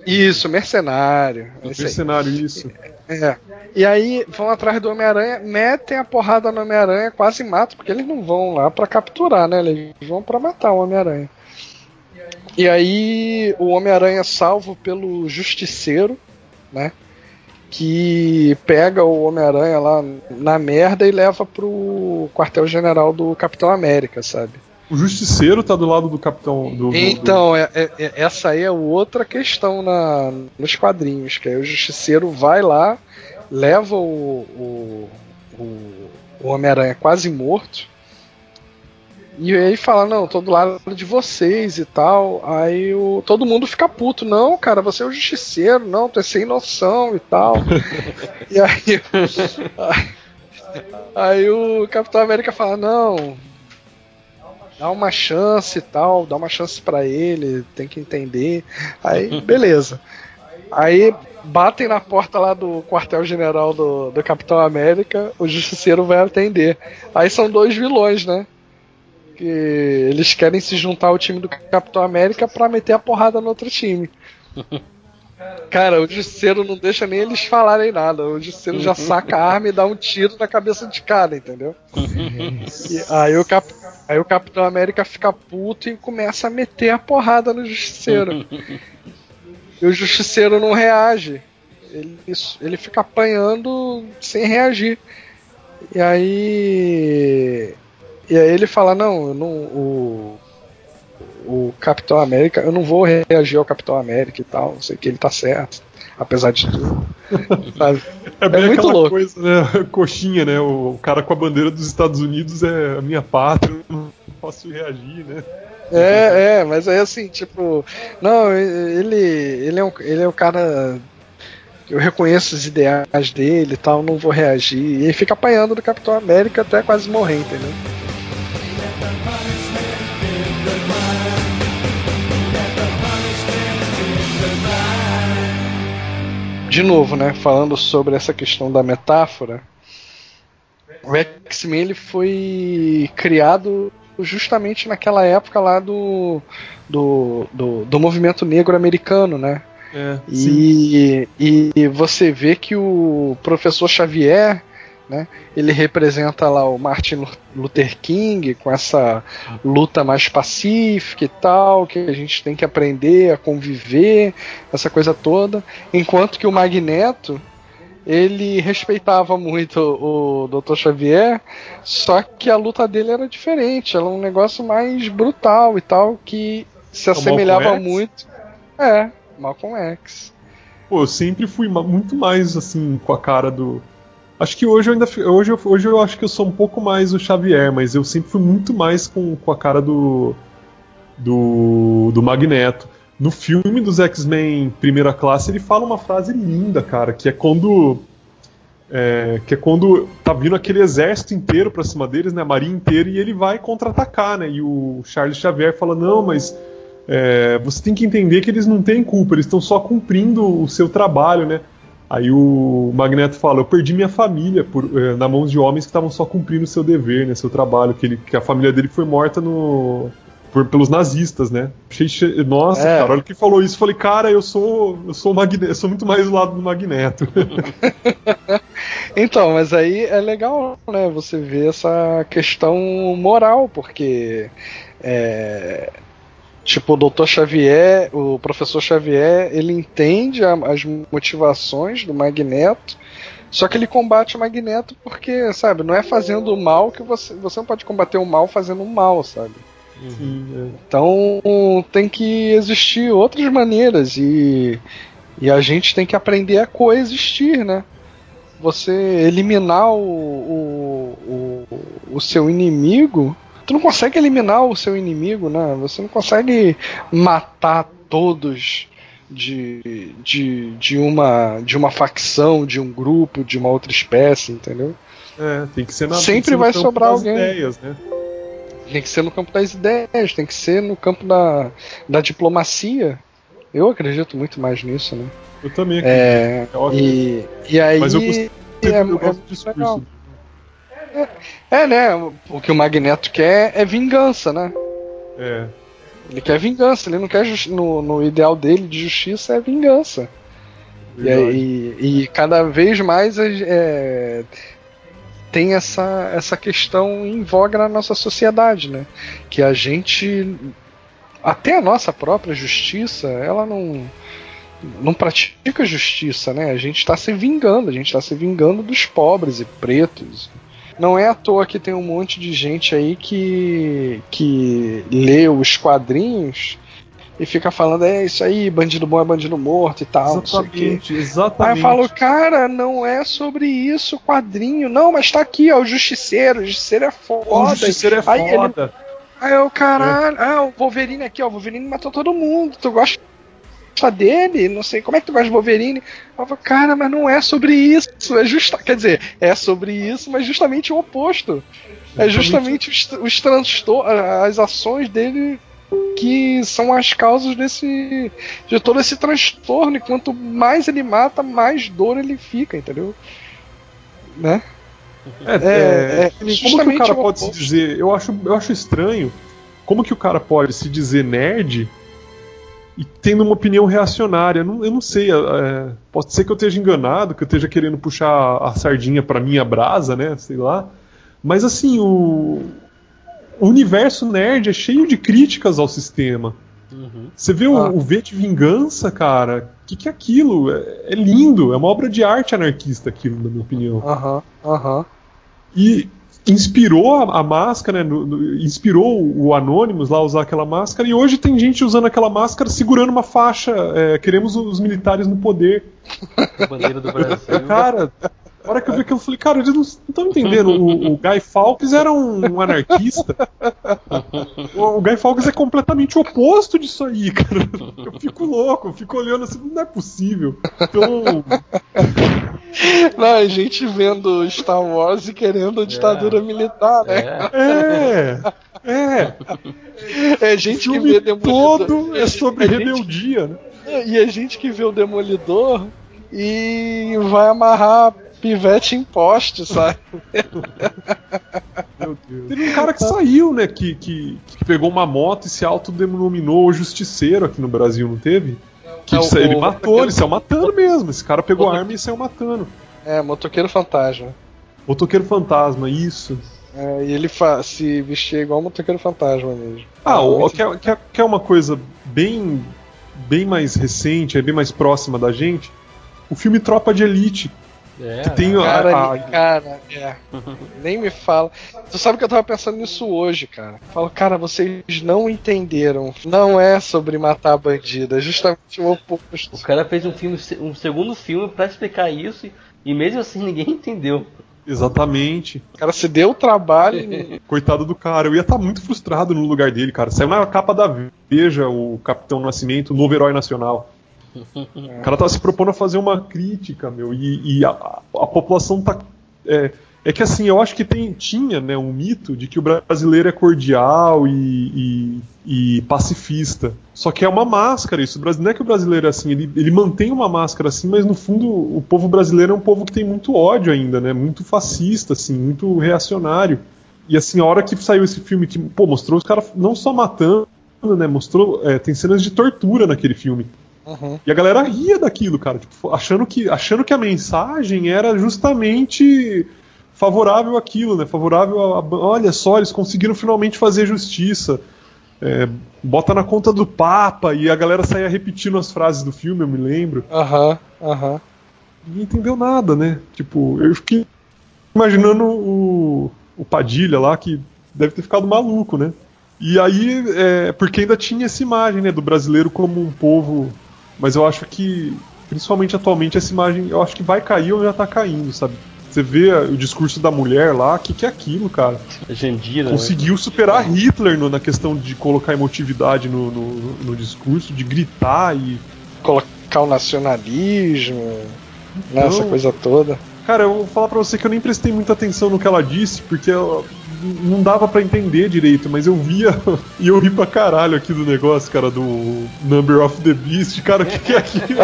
Isso, mercenário. No Esse aí. isso. É. E aí vão atrás do Homem-Aranha, metem a porrada no Homem-Aranha, quase matam, porque eles não vão lá pra capturar, né? Eles vão pra matar o Homem-Aranha. E aí o Homem-Aranha é salvo pelo Justiceiro, né? Que pega o Homem-Aranha lá na merda e leva pro quartel-general do Capitão América, sabe? O Justiceiro tá do lado do Capitão. Do, do- do- Então, é- é- é- essa aí é outra questão na, nos quadrinhos, que aí o Justiceiro vai lá, leva o, o, o, o Homem-Aranha quase morto, e aí fala, não, tô do lado de vocês e tal. Aí o, todo mundo fica puto, não, cara, você é o Justiceiro, não, tu é sem noção e tal. e aí, aí o Capitão América fala, não, dá uma chance e tal, dá uma chance pra ele, tem que entender. Aí, beleza. Aí batem na porta lá do quartel-general do, do Capitão América, o justiceiro vai atender. Aí são dois vilões, né? Que eles querem se juntar ao time do Capitão América pra meter a porrada no outro time. Cara, o Justiceiro não deixa nem eles falarem nada. O Justiceiro já saca a arma e dá um tiro na cabeça de cara, entendeu? E aí, o Cap... aí o Capitão América fica puto e começa a meter a porrada no Justiceiro. e o Justiceiro não reage. Ele, ele fica apanhando sem reagir. E aí. E aí ele fala, não, não. O, o Capitão América, eu não vou reagir ao Capitão América e tal, sei que ele tá certo, apesar de tudo. É, bem é muito louco. coisa, né? Coxinha, né? O cara com a bandeira dos Estados Unidos é a minha pátria, eu não posso reagir, né? É, é, mas é assim, tipo, não, ele, ele, é, um, ele é um cara. Eu reconheço os ideais dele e tal, não vou reagir. E ele fica apanhando do Capitão América até quase morrer, entendeu? De novo, né, falando sobre essa questão da metáfora, o X-Men ele foi criado justamente naquela época lá do, do, do, do movimento negro americano, né? É, e, e você vê que o professor Xavier né? Ele representa lá o Martin Luther King com essa luta mais pacífica e tal, que a gente tem que aprender a conviver, essa coisa toda. Enquanto que o Magneto ele respeitava muito o Dr. Xavier, só que a luta dele era diferente, era um negócio mais brutal e tal, que se assemelhava muito. É, Malcolm X. Pô, eu sempre fui muito mais assim com a cara do Acho que hoje eu ainda hoje eu, hoje eu acho que eu sou um pouco mais o Xavier, mas eu sempre fui muito mais com, com a cara do do, do Magneto. No filme dos X-Men Primeira Classe ele fala uma frase linda, cara, que é quando é, que é quando tá vindo aquele exército inteiro pra cima deles, né, a marinha inteira, e ele vai contra-atacar, né, e o Charles Xavier fala, não, mas é, você tem que entender que eles não têm culpa, eles estão só cumprindo o seu trabalho, né, Aí o Magneto fala: Eu perdi minha família por, eh, na mão de homens que estavam só cumprindo seu dever, né, seu trabalho, que, ele, que a família dele foi morta no, por, pelos nazistas, né? Achei, nossa, é. cara, olha que falou isso, falei, cara, eu sou, eu sou Magneto, eu sou muito mais do lado do Magneto. então, mas aí é legal, né? Você vê essa questão moral, porque é, Tipo, o Dr. Xavier, o professor Xavier, ele entende a, as motivações do Magneto, só que ele combate o Magneto porque, sabe, não é fazendo o mal que você. Você não pode combater o mal fazendo o mal, sabe? Uhum. Então tem que existir outras maneiras e, e a gente tem que aprender a coexistir, né? Você eliminar o, o, o, o seu inimigo tu não consegue eliminar o seu inimigo, né? Você não consegue matar todos de, de, de, uma, de uma facção, de um grupo, de uma outra espécie, entendeu? É, tem que ser na, Sempre ser vai sobrar alguém. Ideias, né? Tem que ser no campo das ideias, tem que ser no campo da, da diplomacia. Eu acredito muito mais nisso, né? Eu também é, acredito. É, e, e aí. Mas eu, gostei, eu gosto é, discurso. É, né? O que o Magneto quer é vingança, né? É. Ele quer vingança, ele não quer no, no ideal dele de justiça é vingança. E, e, e, cada vez mais é, tem essa, essa questão em voga na nossa sociedade, né? Que a gente. Até a nossa própria justiça, ela não, não pratica justiça, né? A gente está se vingando, a gente está se vingando dos pobres e pretos não é à toa que tem um monte de gente aí que, que lê os quadrinhos e fica falando, é isso aí, bandido bom é bandido morto e tal. Exatamente, exatamente. Aí eu falo, cara, não é sobre isso o quadrinho. Não, mas tá aqui, ó, o Justiceiro, o Justiceiro é foda. O Justiceiro é aí foda. Ele... Aí o caralho, é. ah, o Wolverine aqui, ó, o Wolverine matou todo mundo. Tu gosta dele, não sei como é que tu gosta de Wolverine. Eu falo, cara, mas não é sobre isso. É justa, quer dizer, é sobre isso, mas justamente o oposto. É justamente os, os transtornos, as ações dele que são as causas desse de todo esse transtorno. E quanto mais ele mata, mais dor ele fica, entendeu? Né? É, é, é, é como que o cara pode se dizer? Eu acho, eu acho estranho. Como que o cara pode se dizer nerd e tendo uma opinião reacionária. Eu não, eu não sei, é, pode ser que eu esteja enganado, que eu esteja querendo puxar a sardinha para minha brasa, né? Sei lá. Mas assim, o, o universo nerd é cheio de críticas ao sistema. Uhum. Você vê o, ah. o V de Vingança, cara? O que, que é aquilo? É, é, lindo, é uma obra de arte anarquista aquilo, na minha opinião. Aham, uhum, aham. Uhum. E inspirou a, a máscara, né, no, no, inspirou o Anonymous lá a usar aquela máscara, e hoje tem gente usando aquela máscara segurando uma faixa. É, queremos os militares no poder. A bandeira do Brasil. Cara, a hora que eu vi aquilo, eu falei, cara, eles não estão entendendo. O, o, Guy Fawkes era um, um anarquista. O, o, Guy Fawkes é completamente o oposto disso aí, cara. Eu fico louco, eu fico olhando assim, não é possível. Então. Não, a gente vendo Star Wars e querendo a ditadura é. militar, né? É. É. É, é gente que vê Demolidor. todo é sobre rebeldia, né? E a gente que vê o Demolidor e vai amarrar pivete em poste, sabe? Meu Deus. Teve um cara que saiu, né? Que, que, que pegou uma moto e se autodenominou justiceiro aqui no Brasil, não teve? Que é, ele o, matou, ele saiu matando mesmo. Esse cara pegou a arma e saiu matando. É, motoqueiro fantasma. Motoqueiro fantasma, isso. É, e ele se vestia igual motoqueiro fantasma mesmo. Ah, o, que, é, que, é, que é uma coisa bem, bem mais recente, é bem mais próxima da gente. O filme Tropa de Elite, é, tem cara, a, a... cara é. nem me fala. Tu sabe que eu tava pensando nisso hoje, cara. Falo, cara, vocês não entenderam. Não é sobre matar bandida, é justamente o oposto. O cara fez um filme, um segundo filme para explicar isso e mesmo assim ninguém entendeu. Exatamente. O cara se deu o trabalho. Coitado do cara. Eu ia estar tá muito frustrado no lugar dele, cara. Saiu na capa da Veja o Capitão Nascimento, o novo herói nacional. O cara tava se propondo a fazer uma crítica, meu, e, e a, a, população tá. É, é, que assim, eu acho que tem, tinha né, um mito de que o brasileiro é cordial e, e, e pacifista. Só que é uma máscara isso. Não é que o brasileiro é assim, ele, ele mantém uma máscara assim, mas no fundo o povo brasileiro é um povo que tem muito ódio ainda, né? Muito fascista, assim, muito reacionário. E assim, a hora que saiu esse filme que, pô, mostrou os caras não só matando, né? Mostrou. É, tem cenas de tortura naquele filme. Uhum. E a galera ria daquilo, cara, tipo, achando, que, achando que a mensagem era justamente favorável àquilo, né? Favorável a, a olha só, eles conseguiram finalmente fazer justiça. É, bota na conta do Papa e a galera saía repetindo as frases do filme, eu me lembro. Aham, uhum, aham. Uhum. Ninguém entendeu nada, né? Tipo, eu fiquei imaginando o, o Padilha lá, que deve ter ficado maluco, né? E aí, é, porque ainda tinha essa imagem, né, do brasileiro como um povo mas eu acho que, principalmente atualmente, essa imagem eu acho que vai cair ou já tá caindo, sabe? Você vê o discurso da mulher lá, o que, que é aquilo, cara? Gendira, Conseguiu né? superar Hitler no, na questão de colocar emotividade no, no, no, discurso, de gritar e. Colocar o nacionalismo, né, então, essa coisa toda. Cara, eu vou falar pra você que eu nem prestei muita atenção no que ela disse, porque ela, não dava para entender direito, mas eu via e eu ri pra caralho aqui do negócio, cara, do Number of the Beast. Cara, o que, que é aquilo?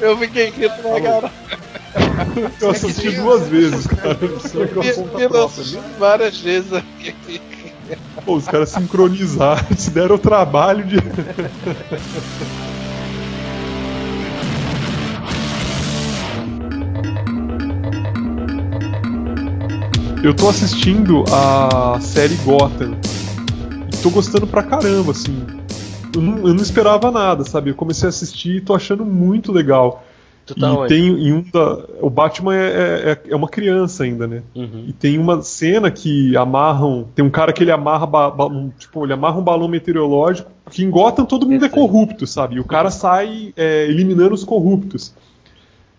eu fiquei quieto na cara. Eu assisti duas vezes, cara. Eu várias vezes aqui. Pô, os caras sincronizaram, se deram o trabalho de. Eu tô assistindo a série Gotham. E tô gostando pra caramba, assim. Eu não, eu não esperava nada, sabe? Eu comecei a assistir e tô achando muito legal. Tu tá e onde? tem em um da, o Batman é, é, é, uma criança ainda, né? Uhum. E tem uma cena que amarram, tem um cara que ele amarra, ba, ba, um, tipo, ele amarra um balão meteorológico. Que em Gotham todo mundo é corrupto, sabe? E o cara sai é, eliminando os corruptos.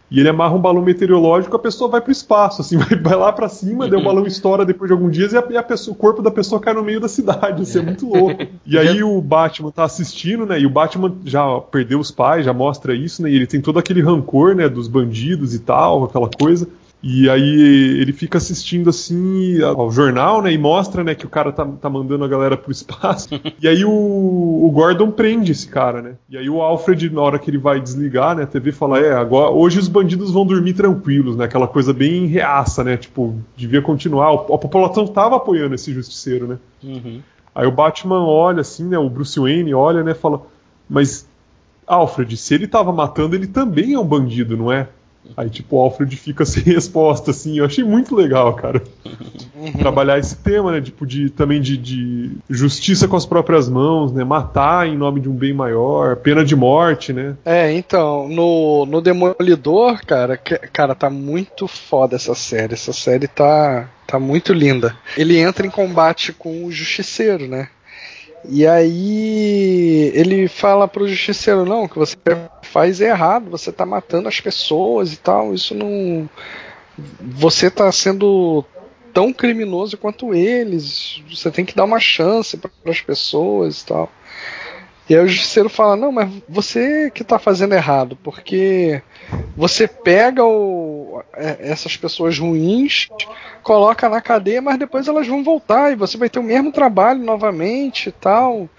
E ele amarra um balão meteorológico, a pessoa vai pro espaço, assim, vai, vai lá para cima, daí o balão estoura depois de alguns dias e, a, e a pessoa, o corpo da pessoa cai no meio da cidade, assim, é muito louco. E aí o Batman tá assistindo, né, e o Batman já perdeu os pais, já mostra isso, né, e ele tem todo aquele rancor, né, dos bandidos e tal, aquela coisa. E aí ele fica assistindo assim ao jornal, né? E mostra, né, que o cara tá, tá mandando a galera pro espaço. e aí o, o, Gordon prende esse cara, né? E aí o Alfred, na hora que ele vai desligar, né, a TV fala, é, agora hoje os bandidos vão dormir tranquilos, né? Aquela coisa bem reaça, né? Tipo, devia continuar. A população tava apoiando esse justiceiro, né? Uhum. Aí o Batman olha assim, né? O Bruce Wayne olha, né? Fala, mas Alfred, se ele tava matando, ele também é um bandido, não é? Aí, tipo, o Alfred fica sem resposta, assim. Eu achei muito legal, cara. Uhum. Trabalhar esse tema, né? Tipo, de, também de, de, justiça com as próprias mãos, né? Matar em nome de um bem maior, pena de morte, né? É, então, no, no Demolidor, cara, que, cara, tá muito foda essa série. Essa série tá, tá muito linda. Ele entra em combate com o Justiceiro, né? E aí ele fala pro justiceiro, não, que você faz errado, você tá matando as pessoas e tal, isso não. Você tá sendo tão criminoso quanto eles, você tem que dar uma chance para as pessoas e tal. E aí o justiceiro fala: Não, mas você que está fazendo errado, porque você pega o, é, essas pessoas ruins, coloca na cadeia, mas depois elas vão voltar e você vai ter o mesmo trabalho novamente e tal.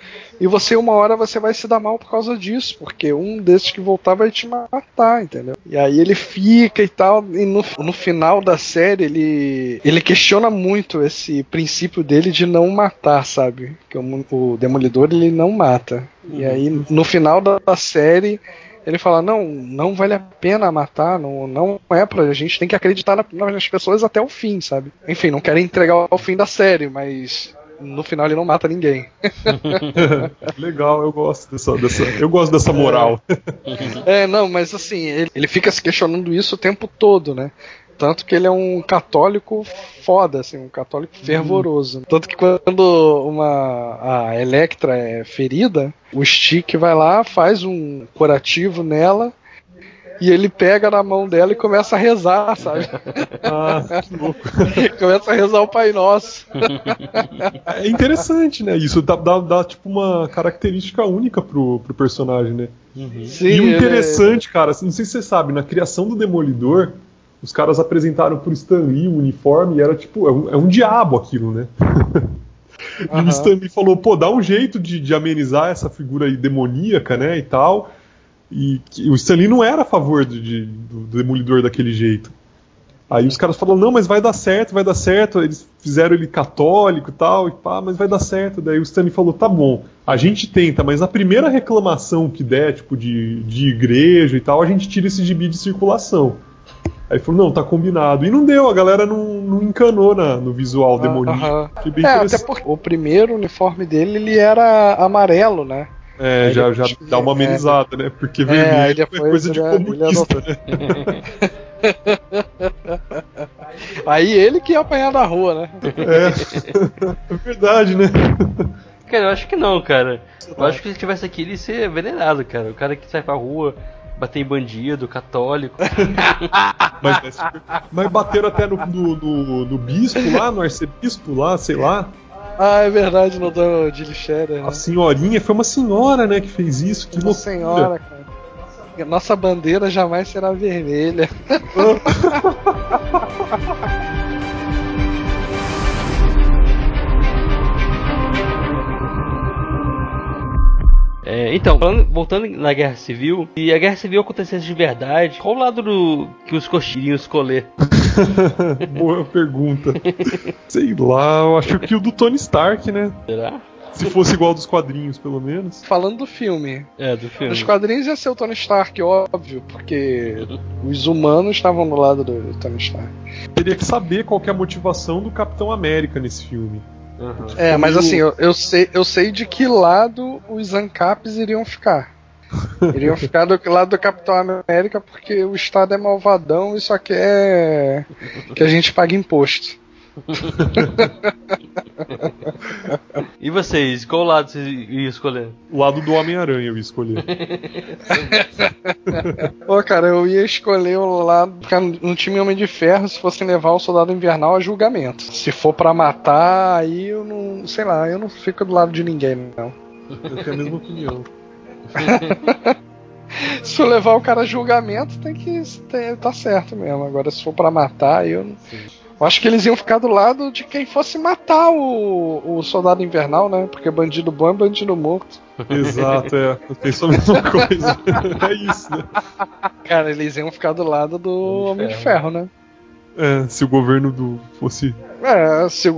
E você, uma hora, você vai se dar mal por causa disso, porque um desses que voltar vai te matar, entendeu? E aí ele fica e tal, e no, no final da série ele, ele questiona muito esse princípio dele de não matar, sabe? Que o, o Demolidor ele não mata. E aí no final da, da série ele fala: não, não vale a pena matar, não, não é pra. A gente tem que acreditar na, nas pessoas até o fim, sabe? Enfim, não quero entregar o fim da série, mas no final ele não mata ninguém. Legal, eu gosto dessa, dessa, eu gosto dessa moral. é, não, mas assim, ele, ele fica se questionando isso o tempo todo, né? Tanto que ele é um católico foda, assim, um católico uhum. fervoroso. Tanto que quando uma a Electra é ferida, o Stick vai lá, faz um curativo nela e ele pega na mão dela e começa a rezar, sabe? Ah, que louco. começa a rezar o Pai Nosso. É interessante, né? Isso dá, dá, dá tipo uma característica única pro, pro personagem, né? Uhum. Sim, e o interessante, é... cara, assim, não sei se você sabe, na criação do Demolidor, os caras apresentaram pro Stan Lee o uniforme e era tipo, é um, é um diabo aquilo, né? e uhum. o Stan Lee falou, pô, dá um jeito de, de amenizar essa figura aí demoníaca, né, e tal. E que, o Stanley não era a favor de, de, do, Demolidor daquele jeito. Aí os caras falaram, não, mas vai dar certo, vai dar certo. Eles fizeram ele católico e tal, e pá, mas vai dar certo. Daí o Stanley falou, tá bom, a gente tenta, mas a primeira reclamação que der, tipo, de, de igreja e tal, a gente tira esse gibi de circulação. Aí falou, não, tá combinado. E não deu, a galera não, não encanou na, no visual ah, demoníaco. Uh -huh. É, até porque o primeiro uniforme dele, ele era amarelo, né? É, já, já dá uma amenizada, né? Porque vermelho é, é coisa de comunista, né? Aí ele que ia apanhar na rua, né? É, é verdade, né? Cara, eu acho que não, cara. Eu acho que se tivesse aqui ele ia ser venenado, cara. O cara que sai pra rua, bater em bandido, católico. mas, mas bateram até no, no, no, no bispo lá, no arcebispo lá, sei lá. Ah, é verdade, no Donald de Scherer. Né? A senhorinha, foi uma senhora, né, que fez isso. Que uma loucura. senhora, cara. Nossa bandeira jamais será vermelha. É, então, falando, voltando na Guerra Civil, e a Guerra Civil acontecesse de verdade, qual o lado do, que os coxinhos escolher? Boa pergunta. Sei lá, eu acho que o do Tony Stark, né? Será? Se fosse igual dos quadrinhos, pelo menos. Falando do filme. É, do filme. Nos quadrinhos ia ser o Tony Stark, óbvio, porque os humanos estavam do lado do Tony Stark. Teria que saber qual que é a motivação do Capitão América nesse filme. Uhum. É, mas assim, eu, eu, sei, eu sei de que lado os ANCAPs iriam ficar. Iriam ficar do lado do Capitão América porque o Estado é malvadão e só quer que a gente pague imposto. e vocês, qual lado vocês iam escolher? O lado do Homem-Aranha eu ia escolher. Pô, cara, eu ia escolher o lado. Ficar no time Homem de Ferro se fosse levar o Soldado Invernal a julgamento. Se for para matar, aí eu não. Sei lá, eu não fico do lado de ninguém, não. Eu tenho a mesma opinião. se for levar o cara a julgamento, tem que. Tem, tá certo mesmo. Agora, se for para matar, eu. Sim. Eu acho que eles iam ficar do lado de quem fosse matar o, o soldado invernal, né? Porque bandido bom é bandido morto. Exato, é. Eu penso a mesma coisa. é isso, né? Cara, eles iam ficar do lado do Homem de Ferro, Homem de Ferro né? É, se o governo do fosse É, se,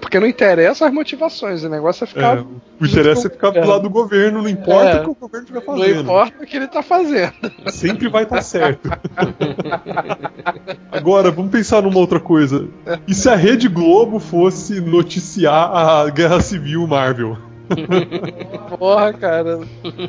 porque não interessa as motivações, o negócio é ficar. É, o interesse é ficar do lado do governo, não importa é, o que o governo estiver fazendo. Não importa o que ele está fazendo. Sempre vai estar tá certo. Agora, vamos pensar numa outra coisa. E se a Rede Globo fosse noticiar a Guerra Civil Marvel? Porra, cara.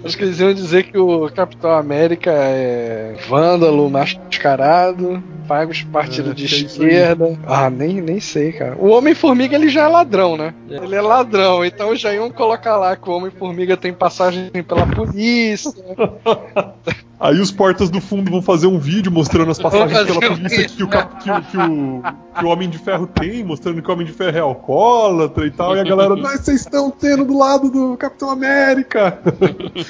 Acho que eles iam dizer que o Capitão América é vândalo, mascarado, paga os partidos é, de esquerda. Ah, nem, nem sei, cara. O Homem-Formiga ele já é ladrão, né? É. Ele é ladrão, então já iam colocar lá que o Homem-Formiga tem passagem pela polícia. Aí os portas do fundo vão fazer um vídeo mostrando as passagens pela polícia que o, que, o, que, o, que o Homem de Ferro tem, mostrando que o Homem de Ferro é alcoólatra e tal, e a galera, mas vocês estão tendo do lado do Capitão América.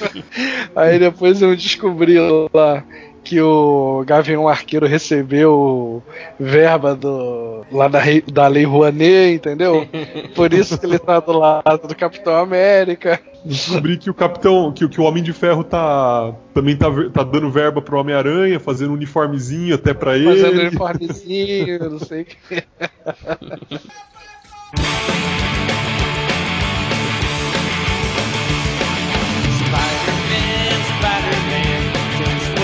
Aí depois eu descobri lá que o Gavião Arqueiro recebeu verba do, lá da, da Lei Rouanet, entendeu? Por isso que ele tá do lado do Capitão América. Descobri que o Capitão, que, que o Homem de Ferro tá também tá, tá dando verba pro Homem-Aranha, fazendo um uniformezinho até pra ele. Fazendo uniformezinho, não sei o que.